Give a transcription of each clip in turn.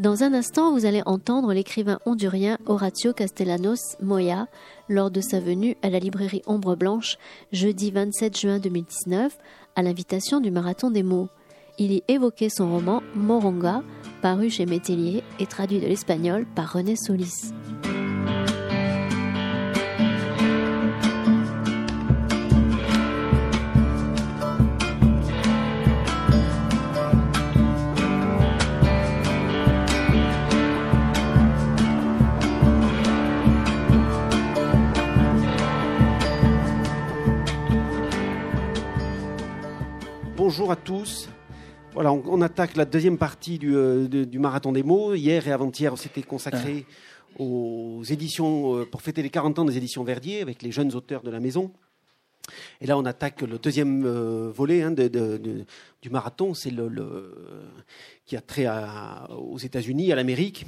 Dans un instant, vous allez entendre l'écrivain hondurien Horacio Castellanos Moya lors de sa venue à la librairie Ombre Blanche jeudi 27 juin 2019 à l'invitation du Marathon des mots. Il y évoquait son roman Moronga, paru chez Métellier et traduit de l'espagnol par René Solis. Bonjour à tous. Voilà, on, attaque la deuxième partie du, euh, marathon des mots. Hier et avant-hier, c'était consacré ah. aux éditions euh, pour fêter les 40 ans des éditions Verdier avec les jeunes auteurs de la maison. Et là, on attaque le deuxième euh, volet hein, du marathon, c'est le, qui a trait aux États-Unis, à l'Amérique.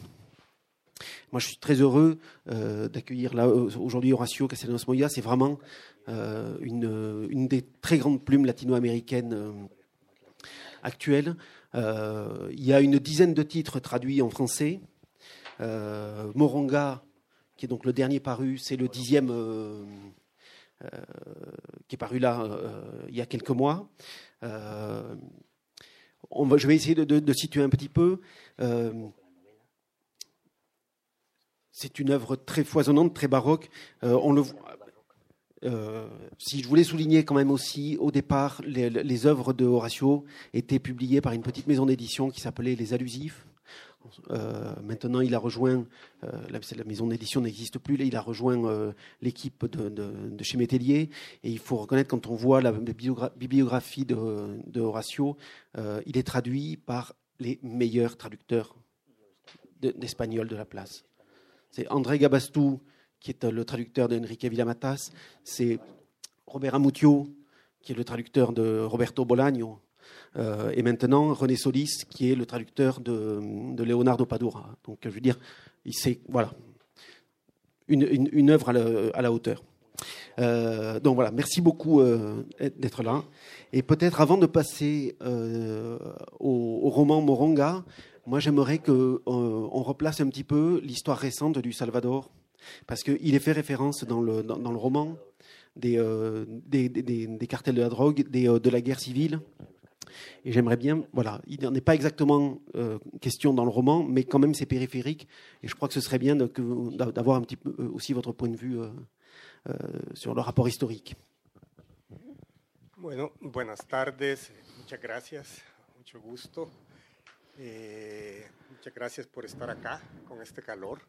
Moi, je suis très heureux d'accueillir là aujourd'hui Horacio Castellanos Moya. C'est vraiment une, une, des très grandes plumes latino-américaines actuelle. Euh, il y a une dizaine de titres traduits en français. Euh, Moronga, qui est donc le dernier paru, c'est le dixième euh, qui est paru là il y a quelques mois. Je vais essayer de, situer un petit peu. c'est une œuvre très foisonnante, très baroque. on le euh, si je voulais souligner quand même aussi, au départ, les, œuvres de Horatio étaient publiées par une petite maison d'édition qui s'appelait Les Allusifs. Euh, maintenant, il a rejoint, euh, la, maison d'édition n'existe plus, il a rejoint l'équipe de, chez Métellier. Et il faut reconnaître, quand on voit la bibliographie de, Horatio, il est traduit par les meilleurs traducteurs d'espagnol de la place. C'est André Gabastou, qui est le traducteur d'Enrique Villamatas, c'est Robert Amutio, qui est le traducteur de Roberto Bolaño, euh, et maintenant René Solis, qui est le traducteur de, Leonardo Padura. Donc, je veux dire, c'est voilà, une, une, œuvre à la, hauteur. Euh, donc voilà, merci beaucoup euh, d'être là. Et peut-être avant de passer au, au, roman Moronga, moi j'aimerais qu'on on replace un petit peu l'histoire récente du Salvador parce qu'il est fait référence dans le, dans, le roman des, euh, des, des, cartels de la drogue, des, euh, de la guerre civile. Et j'aimerais bien, voilà, il n'en est pas exactement euh, question dans le roman, mais quand même c'est périphérique. Et je crois que ce serait bien d'avoir un petit peu aussi votre point de vue sur le rapport historique. Bueno, buenas tardes, muchas gracias, mucho gusto. Eh, muchas gracias por estar acá con este calor.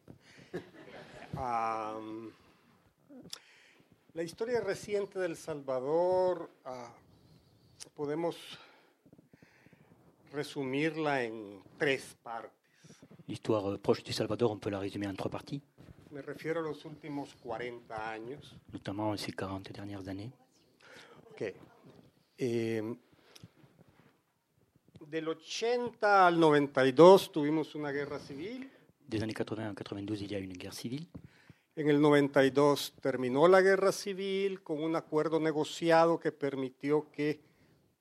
La historia reciente del Salvador ah, podemos resumirla en tres partes. L'histoire proche du Salvador, on peut la résumer en trois parties. Me refiero a los últimos 40 años. Notamment ces 40 dernières années. Ok. Eh, del 80 al 92 tuvimos una guerra civil. Des années 80 à 92, il y a une guerre civile. En el 92 terminó la guerra civil con un acuerdo negociado que permitió que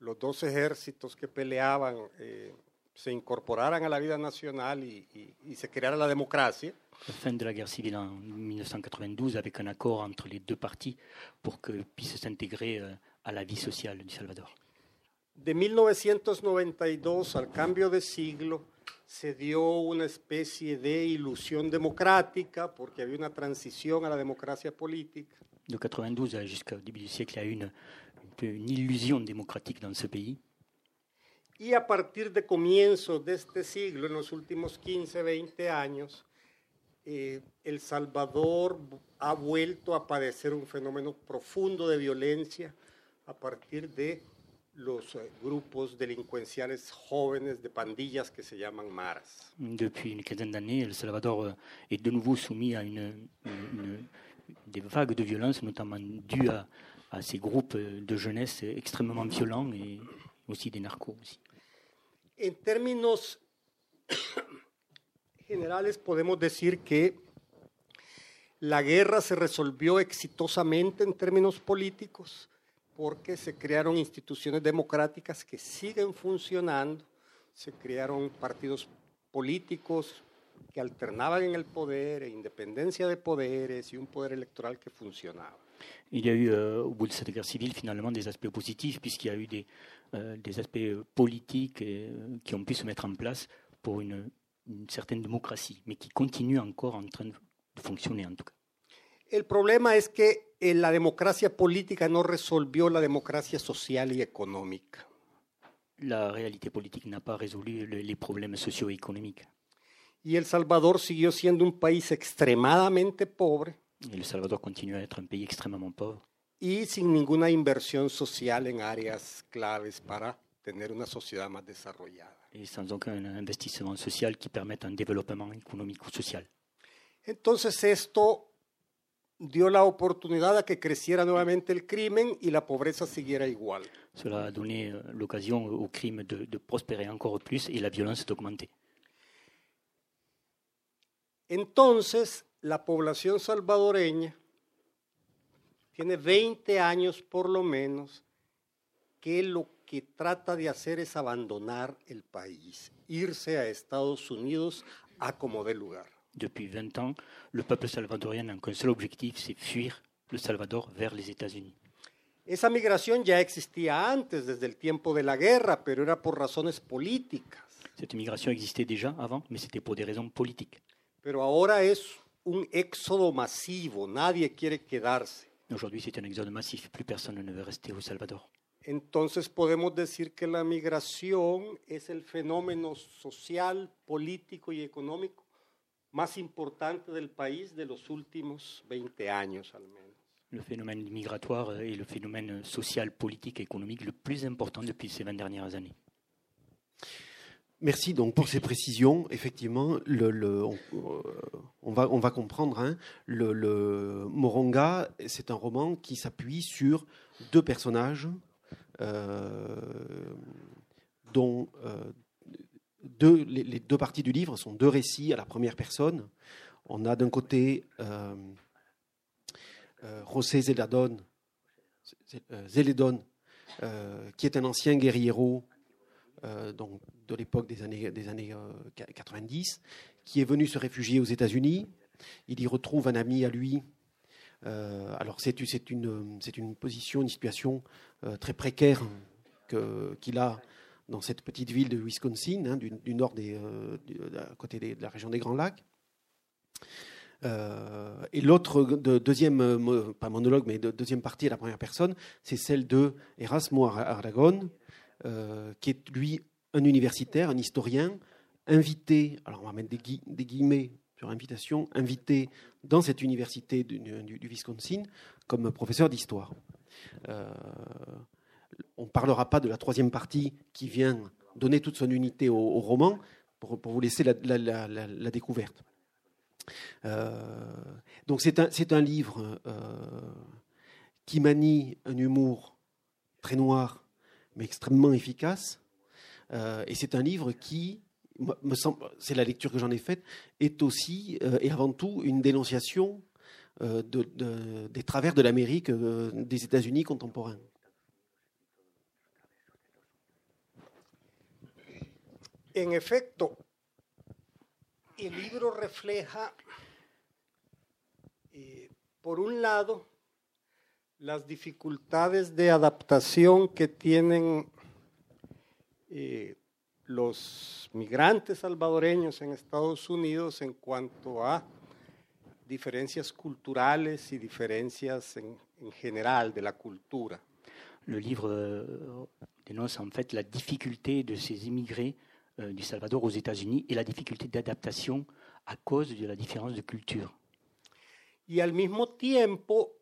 los dos ejércitos que peleaban eh, se incorporaran a la vida nacional y, y, y, se creara la democracia. La fin de la guerre civile en 1992 avec un accord entre les deux parties pour que puissent s'intégrer euh, à la vie sociale du Salvador. De 1992 al cambio de siglo, se dio una especie de ilusión democrática porque había una transición a la democracia política. De 92 jusqu'au début du siècle, il y a eu une, une illusion démocratique dans ce pays. Y a partir de comienzos de este siglo, en los últimos 15, 20 años, eh, El Salvador ha vuelto a padecer un fenómeno profundo de violencia a partir de los eh, grupos delincuenciales jóvenes de pandillas que se llaman maras. Depuis une quinzaine d'années, El Salvador euh, est de nouveau soumis à une, une, des vagues de violence, notamment dues à, à, ces groupes de jeunesse extrêmement violents et aussi des narcos. Aussi. En términos generales podemos decir que la guerra se resolvió exitosamente en términos políticos porque se crearon instituciones democráticas que siguen funcionando, se crearon partidos políticos que alternaban en el poder, e independencia de poderes y un poder electoral que funcionaba. Il y a eu, euh, au bout de cette guerre civile, finalement des aspects positifs, puisqu'il y a eu des, euh, des aspects politiques euh, qui ont pu se mettre en place pour une, une certaine démocratie, mais qui continuent encore en train de fonctionner en tout cas. El problema es que eh, la democracia política no resolvió la democracia social y económica. La réalité politique n'a pas résolu le- les problèmes socio-économiques. Y El Salvador siguió siendo un país extremadamente pobre Et le Salvador continue à être un pays extrêmement pauvre y sin ninguna inversión social en áreas claves para tener una sociedad más desarrollada. et sans aucun investissement social qui permette un économique ou social. Entonces esto dio la oportunidad a que creciera nuevamente el crimen y la pobreza siguiera igual. Cela a donné l'occasion au crime de, de prospérer encore plus et la violence d'augmenter. Entonces la población salvadoreña tiene 20 años por lo menos que lo que trata de hacer es abandonar el país, irse a Estados Unidos a como dé lugar. Depuis 20 ans, le peuple salvadorien n'a qu'un seul objectif, c'est fuir le Salvador vers les États-Unis. Esa migración ya existía antes, desde el tiempo de la guerra, pero era por razones políticas. Cette migration existait déjà avant, mais c'était pour des raisons politiques. Pero ahora es un éxodo masivo, nadie quiere quedarse. Aujourd'hui, c'est un exode massif, plus personne ne veut rester au Salvador. Entonces podemos decir que la migración es el fenómeno social, político y económico más importante del país de los últimos 20 años al menos. Le phénomène migratoire est le phénomène social, politique et économique le plus important depuis ces 20 dernières années. Merci donc pour ces précisions. Effectivement, le, le- on, euh, on va, on va comprendre. hein, le, le Moronga, c'est un roman qui s'appuie sur deux personnages, euh, dont euh, les, deux parties du livre sont deux récits à la première personne. On a d'un côté euh, euh, José Zeladon, euh, Zeledon, euh, qui est un ancien guerriero donc de l'époque des années, des années euh, 90, qui est venu se réfugier aux États-Unis. Il y retrouve un ami à lui. Alors c'est une, une position, une situation très précaire qu'il a dans cette petite ville de Wisconsin, hein, du, nord des, euh, du- à côté de la région des Grands Lacs. Euh, et l'autre de- deuxième, euh, pas monologue, mais de- deuxième partie à la première personne, c'est celle de Erasmo Ar- Aragon, euh, qui est lui un universitaire, un historien, invité, alors on va mettre des, gui- des guillemets sur invitation, invité dans cette université du, Wisconsin comme professeur d'histoire. Euh, on ne parlera pas de la troisième partie qui vient donner toute son unité au, roman pour, vous laisser la, découverte. Euh, donc c'est un, livre euh, qui manie un humour très noir, mais extrêmement efficace. Euh, et c'est un livre qui, c'est la lecture que j'en ai faite, est aussi et avant tout une dénonciation de- de- des travers de l'Amérique, des États-Unis contemporains. En efecto, el libro refleja, eh, por un lado, las dificultades de adaptación que tienen eh, los migrantes salvadoreños en Estados Unidos en cuanto a diferencias culturales y diferencias en, en general de la cultura. Le livre euh, dénonce en fait la difficulté de ces immigrés du Salvador aux États-Unis et la difficulté d'adaptation à cause de la différence de culture. Y al mismo tiempo,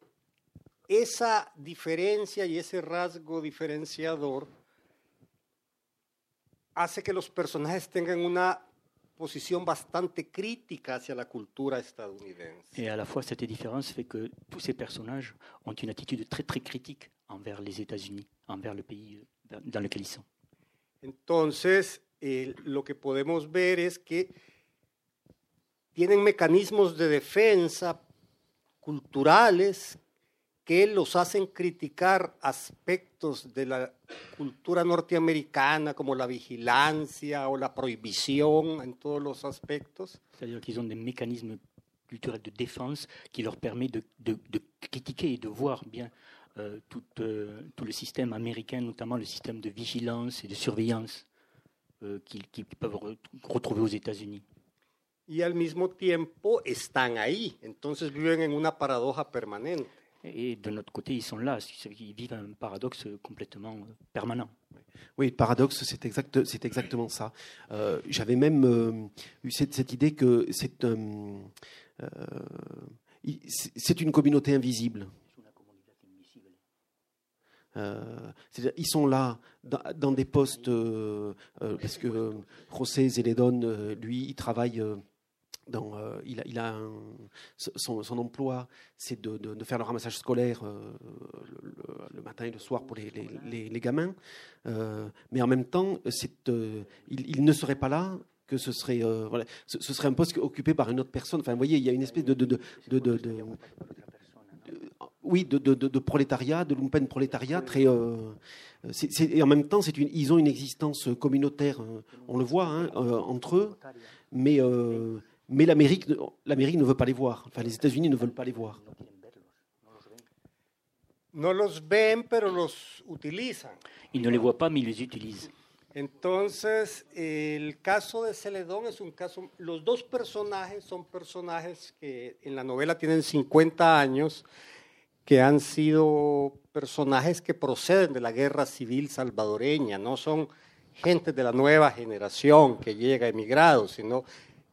esa diferencia y ese rasgo diferenciador hace que los personajes tengan una posición bastante crítica hacia la cultura estadounidense. Et à la fois, cette différence fait que tous ces personnages ont une attitude très très critique envers les États-Unis, envers le pays euh, dans- dans lequel ils sont. Entonces, eh, lo que podemos ver es que tienen mecanismos de defensa culturales que los hacen criticar aspectos de la cultura norteamericana como la vigilancia o la prohibición en todos los aspectos. C'est-à-dire qu'ils ont des mécanismes culturels de défense qui leur permettent de, de- de critiquer et de voir bien euh, tout, euh, tout le système américain, notamment le système de vigilance et de surveillance qu'ils qu'ils peuvent re- retrouver aux États-Unis. y al mismo tiempo están ahí. Entonces viven en una paradoja permanente. Et de notre côté, ils sont là, ils vivent un paradoxe complètement euh, permanent. Oui, le paradoxe, c'est exact, c'est exactement ça. Euh, J'avais même euh, eu cette, cette idée que c'est euh, c'est c'est une communauté invisible. Euh, ils sont là dans, des postes euh, euh, parce que José Zeledon, lui, il travaille. dans, il a, son, emploi, c'est de, faire le ramassage scolaire le, matin et le soir pour les, gamins. Mais en même temps, il, ne serait pas là que ce serait, ce, serait un poste occupé par une autre personne. Enfin, vous voyez, il y a une espèce de, de, de- de- de- de- oui, de, de, de- de prolétariat, de lumpen prolétariat très. euh, et en même temps, c'est une, ils ont une existence communautaire. euh, on le voit hein, euh, entre eux, mais euh, mais l'Amérique, ne- l'Amérique ne veut pas les voir. Enfin, les États-Unis ne veulent pas les voir. Ils ne les voient pas, mais ils les utilisent. Entonces, el caso de Celedón es un caso, los dos personajes son personajes que en la novela tienen 50 años, que han sido personajes que proceden de la guerra civil salvadoreña, no son gente de la nueva generación que llega emigrados, sino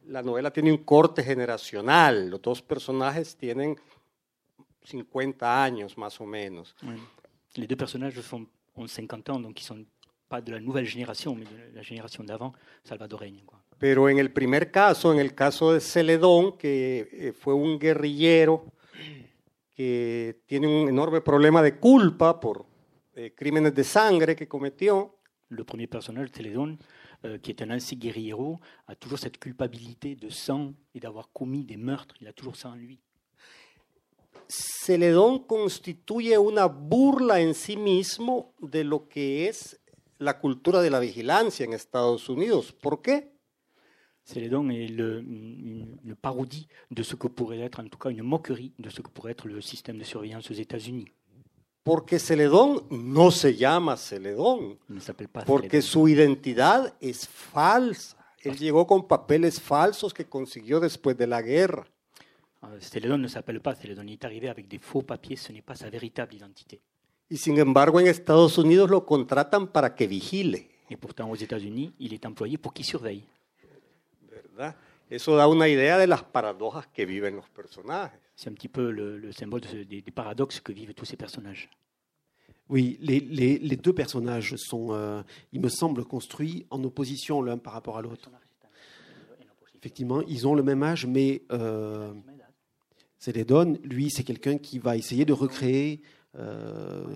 la novela tiene un corte generacional, los dos personajes tienen 50 años más o menos. Ouais. Les deux personnages font, ont 50 ans, donc ils sont pas de la nouvelle génération, mais de la génération d'avant, salvadoreña. quoi. Pero en el primer caso, en el caso de Celedón, que eh, fue un guerrillero que tiene un enorme problema de culpa por eh, crímenes de sangre que cometió, Le premier personnage, Télédon, euh, qui est un ancien guerriero, a toujours cette culpabilité de sang et d'avoir commis des meurtres. Il a toujours ça en lui. Celedón constituye una burla en sí mismo de lo que es la cultura de la vigilancia en Estados Unidos. ¿Por qué? Télédon est le, une, une parodie de ce que pourrait être, en tout cas une moquerie de ce que pourrait être le système de surveillance aux États-Unis. Porque Celedón no se llama Celedón. Ne s'appelle pas Porque Télédon. su identidad es falsa. Él llegó con papeles falsos que consiguió después de la guerra. Euh, Télédon ne s'appelle pas Télédon. Il est arrivé avec des faux papiers. Ce n'est pas sa véritable identité. Y sin embargo, en Estados Unidos lo contratan para que vigile. Et pourtant, aux États-Unis, il est employé pour qu'il surveille. ¿Verdad? Eso da una idea de las paradojas que viven los personajes. C'est un petit peu le, le symbole de des, des paradoxes que vivent tous ces personnages. Oui, les, les, les deux personnages sont, euh, il me semble, construits en opposition l'un par rapport à l'autre. Effectivement, ils ont le même âge, mais euh, lui, c'est quelqu'un qui va essayer de recréer, euh,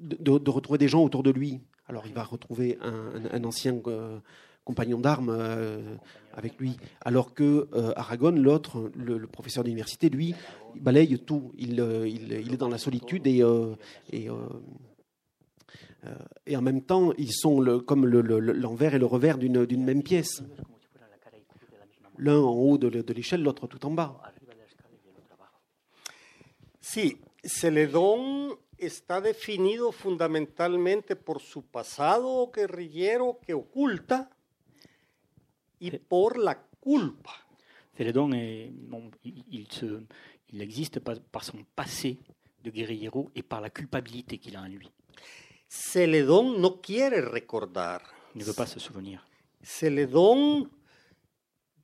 de, de- de retrouver des gens autour de lui. Alors, il va retrouver un, un- un ancien euh, compagnon d'armes euh, avec lui, alors que euh, Aragon, l'autre, le, professeur d'université, lui, balaye tout. Il, euh, il, est dans la solitude et, et, en même temps, ils sont comme le- le- le- l'envers et le revers d'une même pièce. L'un en haut de l'échelle, l'autre tout en bas. Sí, Celedón está definido fundamentalmente por su pasado guerrillero que oculta y por la culpa. Est, bon, il, il se- il existe par, par son passé de guerriero et par la culpabilité qu'il a en lui. Celedón no quiere recordar. Il ne veut pas se souvenir. Celedón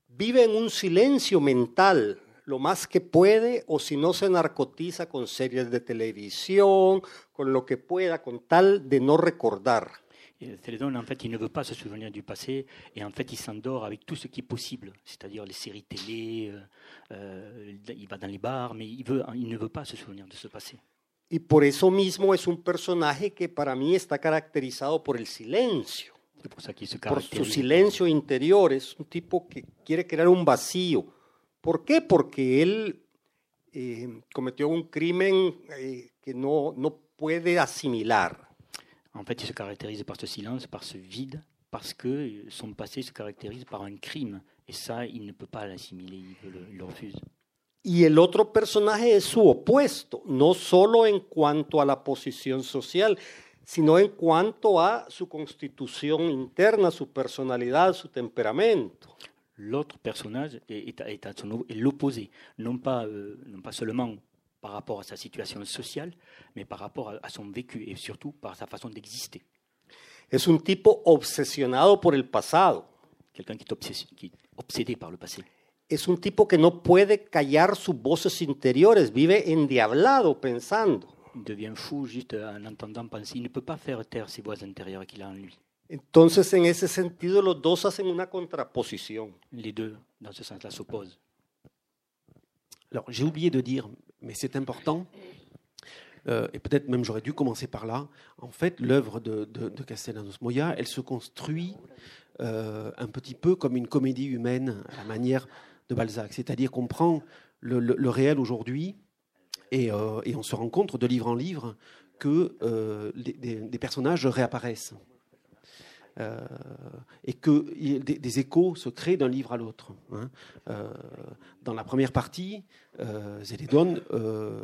vive en un silencio mental lo más que puede o si no se narcotiza con series de televisión, con lo que pueda, con tal de no recordar. Et Télédon, en fait, il ne veut pas se souvenir du passé et en fait, il s'endort avec tout ce qui est possible, c'est-à-dire les séries télé, euh, euh, il va dans les bars, mais il, veut, il ne veut pas se souvenir de ce passé. Y por eso mismo es un personaje que para mí está caracterizado por el silencio, pour por su silencio interior. Es un tipo que quiere crear un vacío. ¿Por qué? Porque él eh, cometió un crimen eh, que no, no puede asimilar. En fait, il se caractérise par ce silence, par ce vide, parce que son passé se caractérise par un crime. Et ça, il ne peut pas l'assimiler, il, le- il le refuse. Y el otro personaje es su opuesto, no solo en cuanto a la posición social, sino en cuanto a su constitución interna, su personalidad, su temperamento. L'autre personnage est, l'opposé, non, pas, euh, non pas seulement par rapport à sa situation sociale, mais par rapport à, à son vécu et surtout par sa façon d'exister. Es un tipo obsesionado por el pasado. Quelqu'un qui qui est obsédé par le passé. Es un tipo que no puede callar sus voces interiores, vive endiablado pensando. Il devient fou juste en entendant penser. Il ne peut pas faire taire ses voix intérieures qu'il a en lui. Entonces, en ese sentido, los dos hacen una contraposición. Les deux, dans ce sens-là, s'opposent. Alors, j'ai oublié de dire, mais c'est important, euh, et peut-être même j'aurais dû commencer par là. En fait, l'œuvre de, Castellanos Moya, elle se construit euh, un petit peu comme une comédie humaine à la manière de Balzac. C'est-à-dire qu'on prend le, réel aujourd'hui et, euh, et on se rend compte de livre en livre que des personnages réapparaissent. Euh, et que des, échos se créent d'un livre à l'autre. hein. Euh, dans la première partie, euh, Zélédon euh,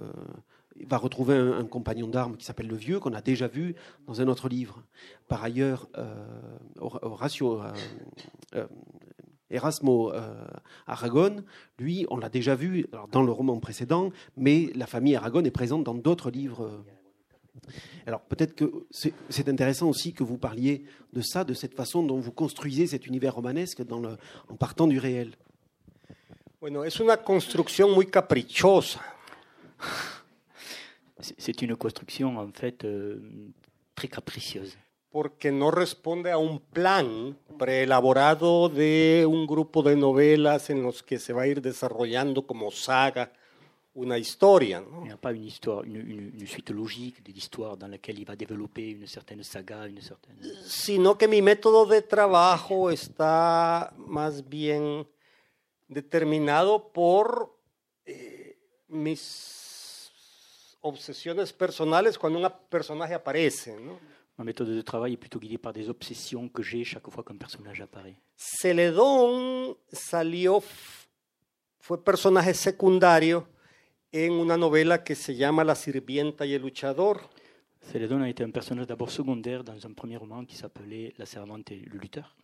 va retrouver un, compagnon d'armes qui s'appelle le Vieux, qu'on a déjà vu dans un autre livre. Par ailleurs, Erasmo euh, Aragon, lui, on l'a déjà vu dans le roman précédent, mais la famille Aragon est présente dans d'autres livres. Alors peut-être que c'est intéressant aussi que vous parliez de ça, de cette façon dont vous construisez cet univers romanesque dans le, en partant du réel. Bueno, es una construcción muy caprichosa. C'est- C'est une construction, en fait, euh, très capricieuse. porque no responde a un plan preelaborado de un grupo de novelas en los que se va a ir desarrollando como saga una historia. ¿no? Il n'y a pas une histoire, une, une- une suite logique de l'histoire dans laquelle il va développer une certaine saga, une certaine. Sino que mi método de trabajo está más bien determinado por eh, mis obsesiones personales cuando un personaje aparece. ¿no? Ma méthode de travail est plutôt guidée par des obsessions que j'ai chaque fois qu'un personnage apparaît. Celedón salió, fue personaje secundario en una novela que se llama La sirvienta y el luchador. Célédon a été un personnage d'abord secondaire dans un premier roman qui s'appelait La servante et le lutteur.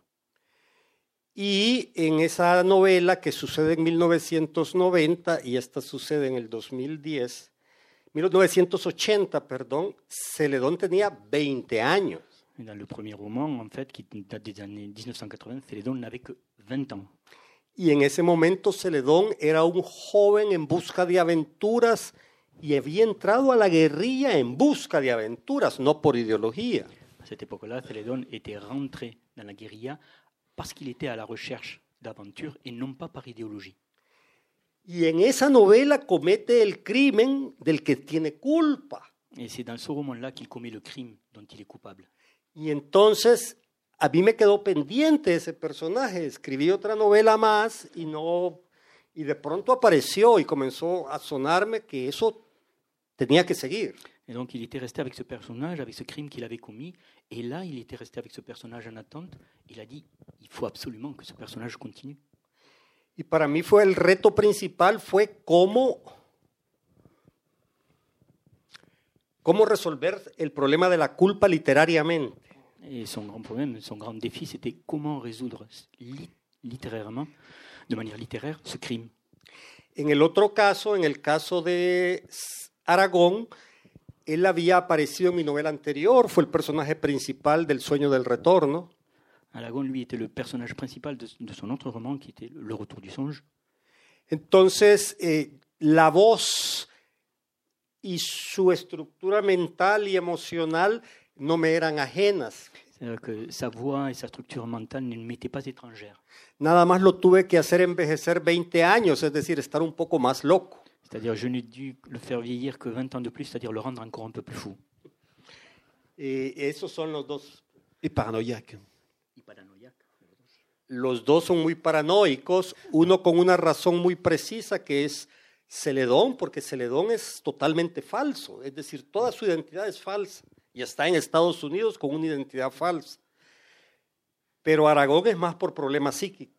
Y en esa novela que sucede en 1990 y esta sucede en el 2010, 1980, perdón, Celedón tenía 20 años. Dans le premier roman, en fait, qui date des années 1980, Célédon n'avait que 20 ans. Y en ese momento Celedón era un joven en busca de aventuras y había entrado a la guerrilla en busca de aventuras, no por ideología. À cette époque-là, Célédon était rentré dans la guérilla parce qu'il était à la recherche d'aventures et non pas par idéologie. Y en esa novela comete el crimen del que tiene culpa. Et c'est dans ce roman-là qu'il commet le crime dont il est coupable. Y entonces a mí me quedó pendiente ese personaje. Escribí otra novela más y no y de pronto apareció y comenzó a sonarme que eso tenía que seguir. Et donc il était resté avec ce personnage, avec ce crime qu'il avait commis. Et là, il était resté avec ce personnage en attente. Il a dit, il faut absolument que ce personnage continue. Y para mí fue el reto principal fue cómo cómo resolver el problema de la culpa literariamente. Et son grand problème, son grand défi, c'était comment résoudre li- littérairement, de manière littéraire, ce crime. En el otro caso, en el caso de Aragón, él había aparecido en mi novela anterior, fue el personaje principal del Sueño del Retorno. Aragon, lui, était le personnage principal de, de son autre roman, qui était Le Retour du songe. Entonces, eh, la voz y su estructura mental y emocional no me eran ajenas. C'est-à-dire que sa voix et sa structure mentale ne m'étaient pas étrangères. Nada más lo tuve que hacer envejecer 20 años, es decir, estar un poco más loco. C'est-à-dire, je n'ai dû le faire vieillir que 20 ans de plus, c'est-à-dire le rendre encore un peu plus fou. Eh, esos son los dos. Et paranoïaque. Los dos son muy paranoicos, uno con una razón muy precisa que es Celedón, porque Celedón es totalmente falso, es decir, toda su identidad es falsa y está en Estados Unidos con una identidad falsa. Pero Aragón es más por problemas psíquicos.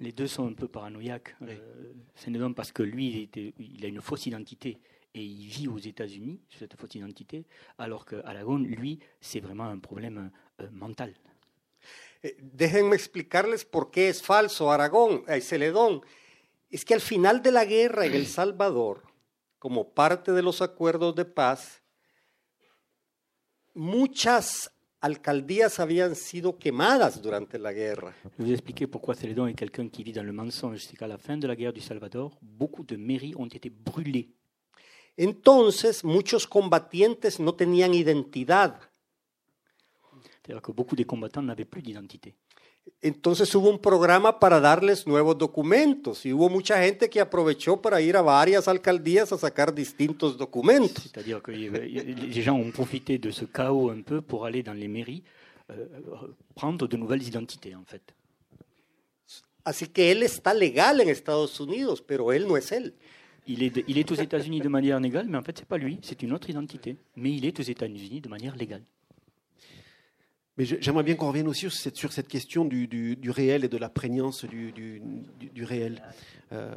Les deux sont un peu paranoïaques. Euh, Sénédon parce que lui, il, était- il a une fausse identité et il vit aux États-Unis cette fausse identité, alors que Aragon, lui, c'est vraiment un problème euh, mental. Eh, déjenme explicarles por qué es falso Aragón, eh, Celedón. Es que al final de la guerra en El Salvador, como parte de los acuerdos de paz, muchas alcaldías habían sido quemadas durante la guerra. Je vais vous expliquer pourquoi Célédon est quelqu'un qui vit dans le mensonge. C'est qu'à la fin de la guerre du Salvador, beaucoup de mairies ont été brûlées. Entonces, muchos combatientes no tenían identidad. C'est-à-dire que beaucoup des combattants n'avaient plus d'identité. Entonces hubo un programa para darles nuevos documentos y hubo mucha gente que aprovechó para ir a varias alcaldías a sacar distintos documentos. C'est-à-dire que y- les gens ont profité de ce chaos un peu pour aller dans les mairies euh, prendre de nouvelles identités, en fait. Así que él está legal en Estados Unidos, pero él no es él. Il est, de- il est aux États-Unis de manière légale, mais en fait, c'est pas lui, c'est une autre identité. Mais il est aux États-Unis de manière légale. Mais j'aimerais bien qu'on revienne aussi sur cette, question du, réel et de la prégnance du, réel euh,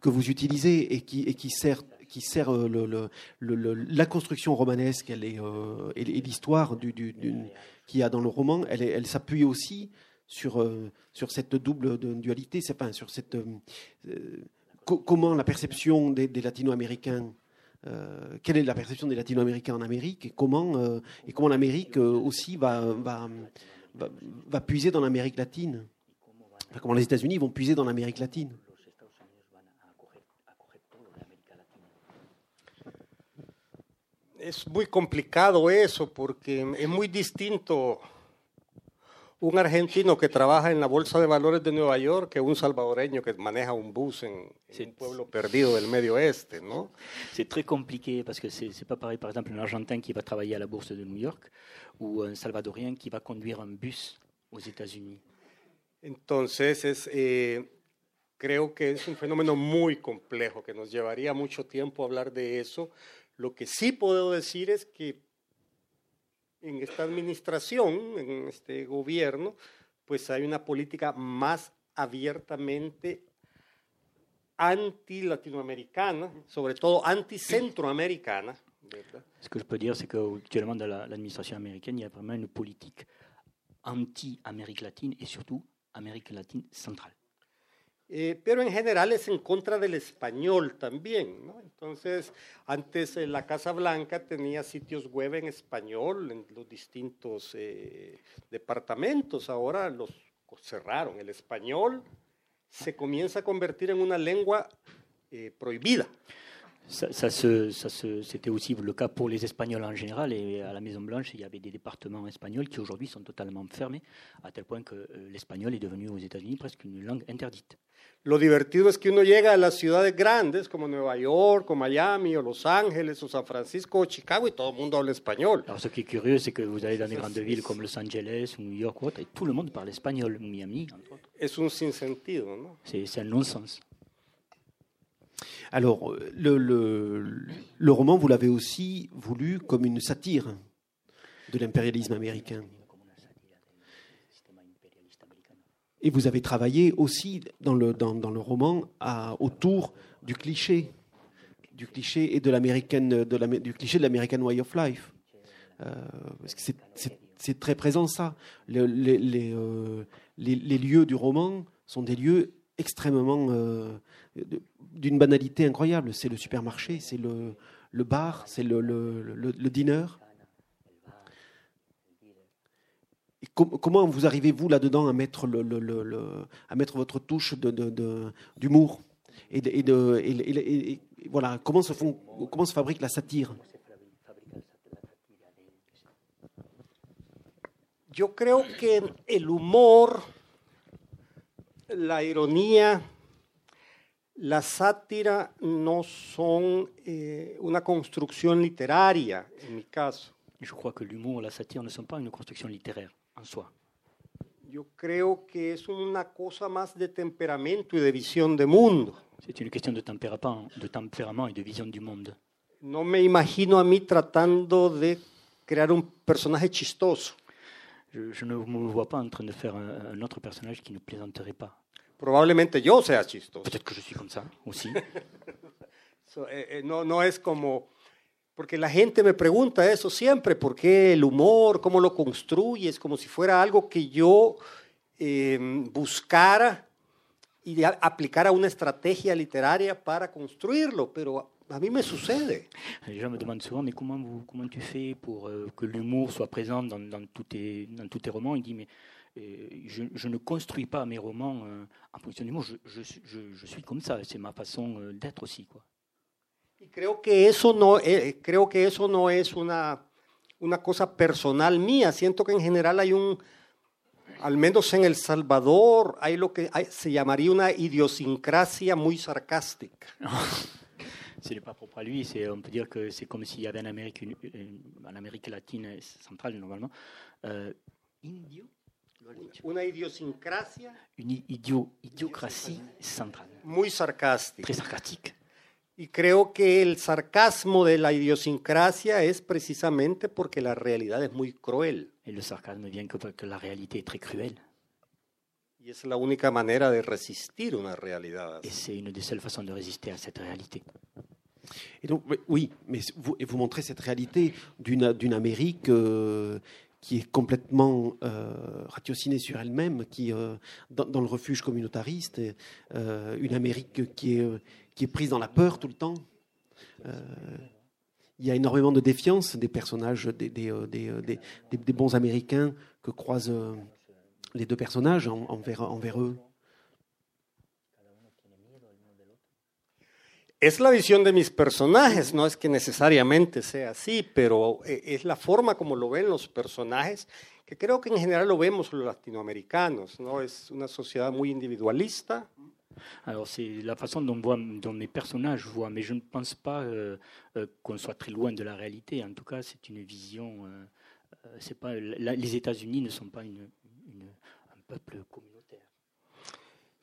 que vous utilisez et qui, sert, euh, la construction romanesque euh, et, l'histoire qu'il y a dans le roman, elle, s'appuie aussi sur, cette double dualité, sur comment la perception des latino-américains euh, quelle est la perception des latino-américains en Amérique et comment, euh, comment l'Amérique euh, aussi va, va, va, puiser dans l'Amérique latine? Comment les États-Unis vont puiser dans l'Amérique latine? Es muy complicado eso porque es muy distinto un argentino que trabaja en la Bolsa de Valores de Nueva York que un salvadoreño que maneja un bus en, un pueblo perdido del medio oeste, ¿no? C'est très compliqué parce que c'est c'est pas pareil, par exemple, un Argentin qui va travailler à la bourse de New York ou un Salvadorien qui va conduire un bus aux États-Unis. Entonces, es, eh, creo que es un fenómeno muy complejo que nos llevaría mucho tiempo hablar de eso. Lo que sí puedo decir es que en esta administración, en este gobierno, pues hay una política más abiertamente anti-latinoamericana, sobre todo anti-centroamericana. Ce que je peux dire, c'est qu'actuellement, dans la- l'administration américaine, il y a vraiment une politique anti-Amérique latine et surtout Amérique latine centrale. Eh, pero en general es en contra del español también. ¿no? Entonces, antes eh, la Casa Blanca tenía sitios web en español en los distintos eh, departamentos, ahora los cerraron. El español se comienza a convertir en una lengua eh, prohibida. Ça, ça se- ça se- C'était aussi le cas pour les Espagnols en général. Et à la Maison-Blanche, il y avait des départements espagnols qui aujourd'hui sont totalement fermés, à tel point que euh, l'espagnol est devenu aux États-Unis presque une langue interdite. Lo divertido es que uno llega a las ciudades grandes como Nueva York, o Miami, o Los Ángeles, o San Francisco, o Chicago, y todo el mundo habla español. Alors, ce qui est curieux, c'est que vous allez dans des grandes villes comme Los Angeles ou New York ou autre, et tout le monde parle espagnol, Miami, entre autres. Es un sinsentido, ¿no? C'est c'est un non-sens. Alors, euh, le, roman, vous l'avez aussi voulu comme une satire de l'impérialisme américain. Et vous avez travaillé aussi dans le, dans, dans le roman autour du cliché, du cliché et de l'américaine, du cliché de l'American way of life. Euh, c'est- très présent ça. Le- les, les, euh, les- les lieux du roman sont des lieux extrêmement euh, d'une banalité incroyable. C'est le supermarché, c'est le, bar, c'est le, le, dîner. Comment vous arrivez-vous là-dedans à mettre, votre touche d'humour et, voilà, comment se, font, comment se fabrique la satire? Yo creo que el humor, la ironía, la sátira no son eh, una construcción literaria, en mi caso. Je crois que l'humour, la satire ne sont pas une construction littéraire en soi. Yo creo que es una cosa más de temperamento y de visión de mundo. C'est une question de tempérament, de tempérament et de vision du monde. No me imagino a mí tratando de crear un personaje chistoso. Je, je ne me vois pas en train de faire un, un autre personnage qui ne plaisanterait pas. Probablemente yo sea chistoso. Peut-être que je suis comme ça aussi. So, eh, eh, no, no es como, porque la gente me pregunta eso siempre, ¿por qué el humor? ¿Cómo lo construyes? Como si fuera algo que yo eh, buscara y aplicara una estrategia literaria para construirlo, pero a mí me sucede. Les gens me demandent souvent, mais comment, vous, comment tu fais pour euh, que l'humour soit présent dans, dans, tous tes, dans tous tes romans? Il dit, mais euh, je, je ne construis pas mes romans euh, en fonction de l'humour, je, je, suis- je, suis comme ça, c'est ma façon euh, d'être aussi. Quoi. Y creo que eso no, eh, creo que eso no es una, una cosa personal mía. Siento que en general hay un, al menos en El Salvador, hay lo que hay- se llamaría una idiosincrasia muy sarcástica. Ce n'est pas propre à lui, c'est, on peut dire que c'est comme s'il y avait en Amérique, une- une- en Amérique latine centrale normalement, euh, indio, Una idiosincrasia une idio, idiocratie centrale, muy sarcástica. très sarcastique. Y creo que el sarcasmo de la idiosincrasia es precisamente porque la realidad es muy cruel. Et le sarcasme vient que, que la réalité est très cruelle. Y es la única manera de resistir una realidad Et c'est une des seules façons de résister à cette réalité. Et donc, oui, mais vous, montrez cette réalité d'une Amérique euh, qui est complètement euh, ratiocinée sur elle-même, qui euh, dans, le refuge communautariste, une Amérique qui est, prise dans la peur tout le temps. Il y a énormément de défiance des personnages, des, bons Américains que croisent les deux personnages en- envers, envers eux. Es la visión de mis personajes, no es que necesariamente sea así, pero eh, es la forma como lo ven los personajes, que creo que en general lo vemos los latinoamericanos, ¿no? Es una sociedad muy individualista, Alors c'est la façon dont, voit, dont mes personnages voient, mais je ne pense pas euh, euh, qu'on soit très loin de la réalité. En tout cas, c'est une vision. euh, euh, c'est pas la- les États-Unis ne sont pas une, une- un peuple communautaire.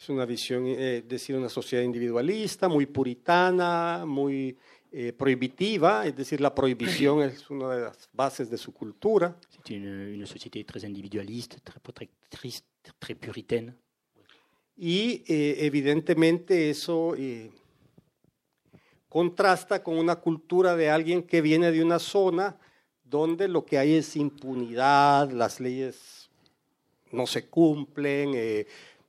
Es una visión, eh, es decir, una sociedad individualista, muy puritana, muy eh, prohibitiva, es decir, la prohibición es una de las bases de su cultura. Une, une société très individualiste, très protectrice, très puritaine. Y eh, evidentemente eso eh, contrasta con una cultura de alguien que viene de una zona donde lo que hay es impunidad, las leyes no se cumplen,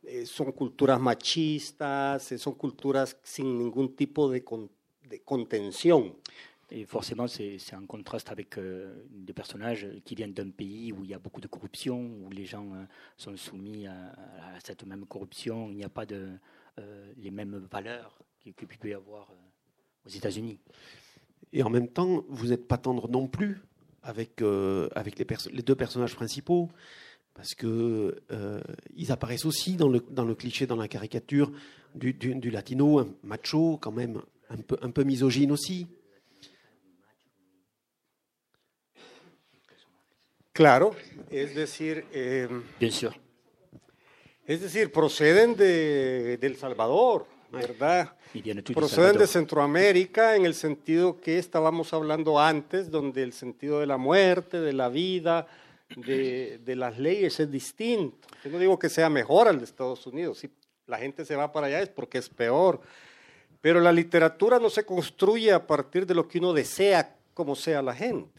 eh, son culturas machistas, eh, son culturas sin ningún tipo de, con- de contención. Et forcément, c'est en contraste avec euh, des personnages qui viennent d'un pays où il y a beaucoup de corruption, où les gens euh, sont soumis à, à cette même corruption. Il n'y a pas de, euh, les mêmes valeurs que, que peut y avoir euh, aux États-Unis. Et en même temps, vous n'êtes pas tendre non plus avec, euh, avec les, perso- les deux personnages principaux, parce que euh, ils apparaissent aussi dans le, dans le cliché, dans la caricature du, du, du latino, un macho, quand même, un peu, un peu misogyne aussi. Claro, es decir, eh, Bien sûr. es decir, proceden de, de El Salvador, ¿verdad? Proceden de. Centroamérica en el sentido que estábamos hablando antes, donde el sentido de la muerte, de la vida, de, de las leyes es distinto. Yo no digo que sea mejor al de Estados Unidos, si la gente se va para allá es porque es peor, pero la literatura no se construye a partir de lo que uno desea como sea la gente.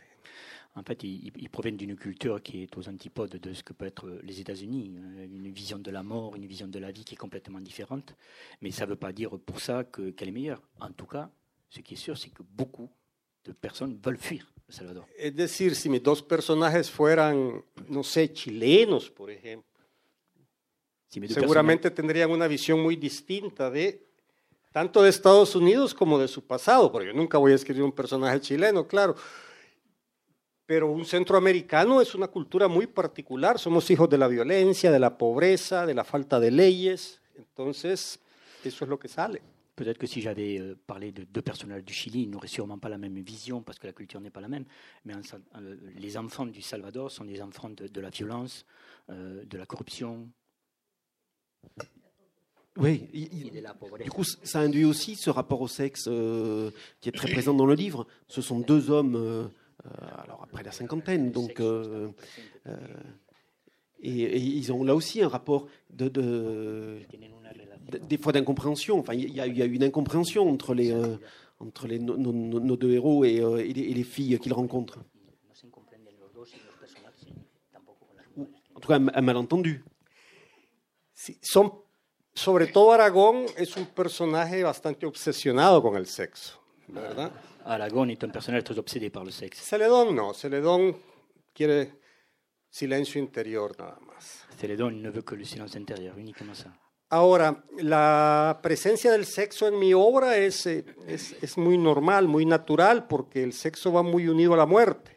En fait, ils, ils proviennent d'une culture qui est aux antipodes de ce que peut être les États-Unis, une vision de la mort, une vision de la vie qui est complètement différente. Mais ça ne veut pas dire pour ça que- qu'elle est meilleure. En tout cas, ce qui est sûr, c'est que beaucoup de personnes veulent fuir Salvador. Es decir, si mis dos personajes fueran, no sé, chilenos, por ejemplo, Si seguramente tendrían una visión muy distinta de tanto de Estados Unidos como de su pasado, porque yo nunca voy a escribir un personaje chileno, claro. Pero un centroamericano es una cultura muy particular, somos hijos de la violencia, de la pobreza, de la falta de leyes, entonces eso es lo que sale. Peut-être que si j'avais euh, parlé de deux personnages du Chili, ils n'auraient sûrement pas la même vision parce que la culture n'est pas la même. Mais en euh, les enfants du Salvador sont des enfants de, de la violence, euh, de la corruption. Oui, il- il- du coup, ça induit aussi ce rapport au sexe euh, qui est très présent dans le livre. Ce sont deux hommes, euh, alors après la cinquantaine, donc, et, et ils ont là aussi un rapport de- de- des fois d'incompréhension. Enfin, il y, a, il y a une incompréhension entre les euh, entre les nos, nos- nos deux héros et, euh, et les, et les filles qu'ils rencontrent. Ou, en tout cas, un, un malentendu. Sí, son, sobre todo Aragón es un personaje bastante obsesionado con el sexo, ¿verdad? Aragorn est un personnage très obsédé par le sexe. Celedón no, Celedón quiere silencio interior nada más. Célédon il ne veut que le silence intérieur, uniquement ça. Ahora, la presencia del sexo en mi obra es, eh, es, es muy normal, muy natural, porque el sexo va muy unido a la muerte.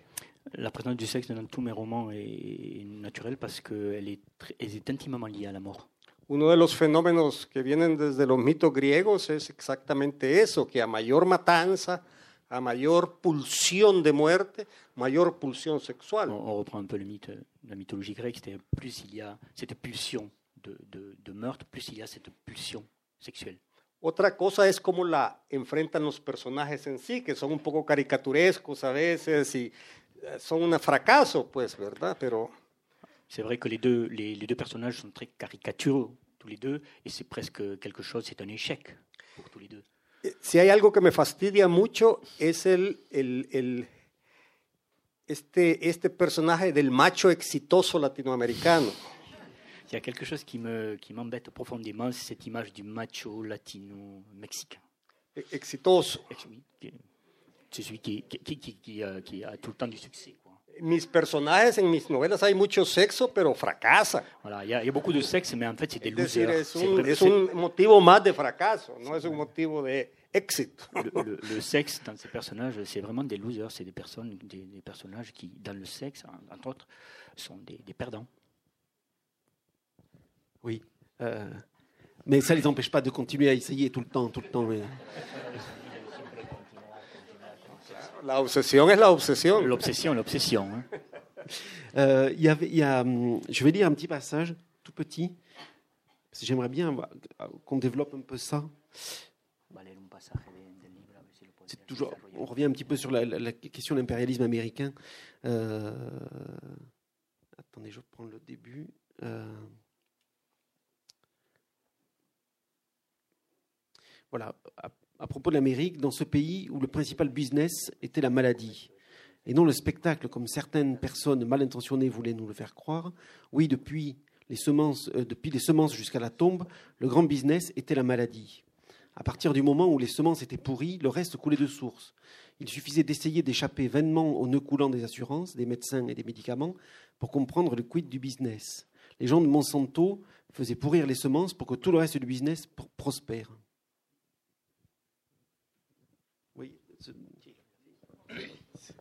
La présence du sexe dans tous mes romans est naturelle parce qu'elle est, elle est intimement liée à la mort. Uno de los fenómenos que vienen desde los mitos griegos es exactamente eso, que a mayor matanza, a mayor pulsión de muerte, mayor pulsión On, sexual. on reprend un peu le mythe, la mythologie grecque, c'était plus il y a cette pulsion de, de- de meurtre, plus il y a cette pulsion sexuelle. Otra cosa es cómo la enfrentan los personajes en sí, que son un poco caricaturescos a veces y eh, son un fracaso, pues, ¿verdad? Pero C'est vrai que les deux, les, les deux personnages sont très caricaturaux, tous les deux, et c'est presque quelque chose, c'est un échec pour tous les deux. eh, si hay algo que me fastidia mucho es el, el, el- este, este personaje del macho exitoso latinoamericano. Il y a quelque chose qui me qui m'embête profondément, c'est cette image du macho latino-mexicain. E- Exitoso. C'est celui qui, qui, qui, a, tout le temps du succès. Quoi. Mis personajes en mis novelas hay mucho sexo, pero fracasa. Voilà, il y, y a beaucoup de sexe, mais en fait, c'est des losers. es C'est un, es un motivo más de fracaso, no es un motivo de éxito. le, le- le sexe dans ces personnages, c'est vraiment des losers, c'est des personnes, des, des personnages qui, dans le sexe, en- entre autres, sont des, des perdants. Oui. Euh, mais ça ne les empêche pas de continuer à essayer tout le temps, tout le temps. mais- La obsesión es la obsesión. L'obsession, l'obsession. hein. Euh, il y avait, il y a, hum, je vais lire un petit passage, tout petit, parce que j'aimerais bien avoir- qu'on développe un peu ça. C'est toujours, on revient un petit peu sur la, la- la question de l'impérialisme américain. Euh, attendez, je reprends le début. Euh, voilà, à, propos de l'Amérique, dans ce pays où le principal business était la maladie, et non le spectacle comme certaines personnes mal intentionnées voulaient nous le faire croire. Oui, depuis les semences, euh, depuis les semences jusqu'à la tombe, le grand business était la maladie. À partir du moment où les semences étaient pourries, le reste coulait de source. Il suffisait d'essayer d'échapper vainement aux nœuds coulants des assurances, des médecins et des médicaments pour comprendre le quid du business. Les gens de Monsanto faisaient pourrir les semences pour que tout le reste du business pr- prospère.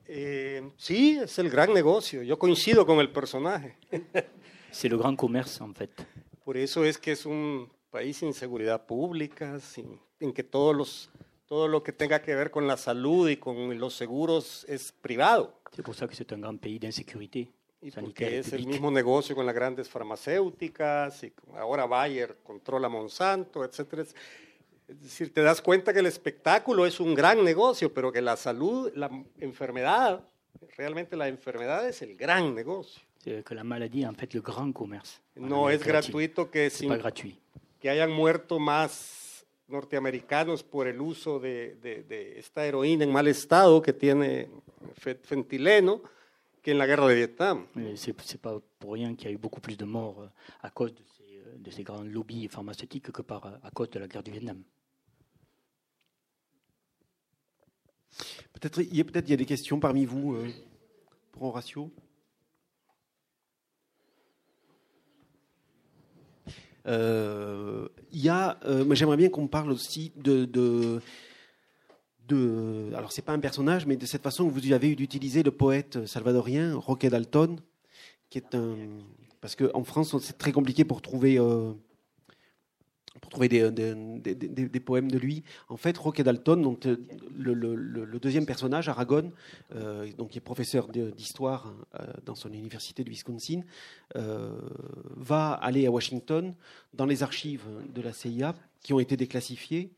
Eh, sí, es el gran negocio. Yo coincido con el personaje. C'est le grand commerce, en fait. Por eso es que es un país sin seguridad pública, sin, en que todos los, todo lo que tenga que ver con la salud y con los seguros es privado. C'est pour ça que c'est un grand pays d'insécurité Y porque es el mismo negocio con las grandes farmacéuticas y ahora Bayer controla Monsanto, etcétera. Es decir, te das cuenta que el espectáculo es un gran negocio, pero que la salud, la enfermedad, realmente la enfermedad es el gran negocio. Que la maladie en fait le grand commerce. No es gratuit. gratuito que, sin- que hayan muerto más norteamericanos por el uso de, de- de esta heroína en mal estado que tiene fe- fentileno que en la guerra de Vietnam. Mais C'est pas pour rien qu'il y a eu beaucoup plus de morts euh, à cause de ces, euh, de ces grands lobbies pharmaceutiques que par, à cause de la guerre du Vietnam. Peut-être il y a il y a des questions parmi vous euh, pour Horatio. Euh, y a, euh, j'aimerais bien qu'on parle aussi de, de, de alors c'est pas un personnage, mais de cette façon que vous avez eu d'utiliser le poète salvadorien Roque Dalton, qui est un, parce qu'en France c'est très compliqué pour trouver pour trouver des, des, poèmes de lui. En fait, Roque Dalton, donc, euh, le, deuxième personnage, Aragon, euh, donc, qui est professeur d'histoire euh, dans son université de Wisconsin, euh, va aller à Washington dans les archives de la CIA qui ont été déclassifiées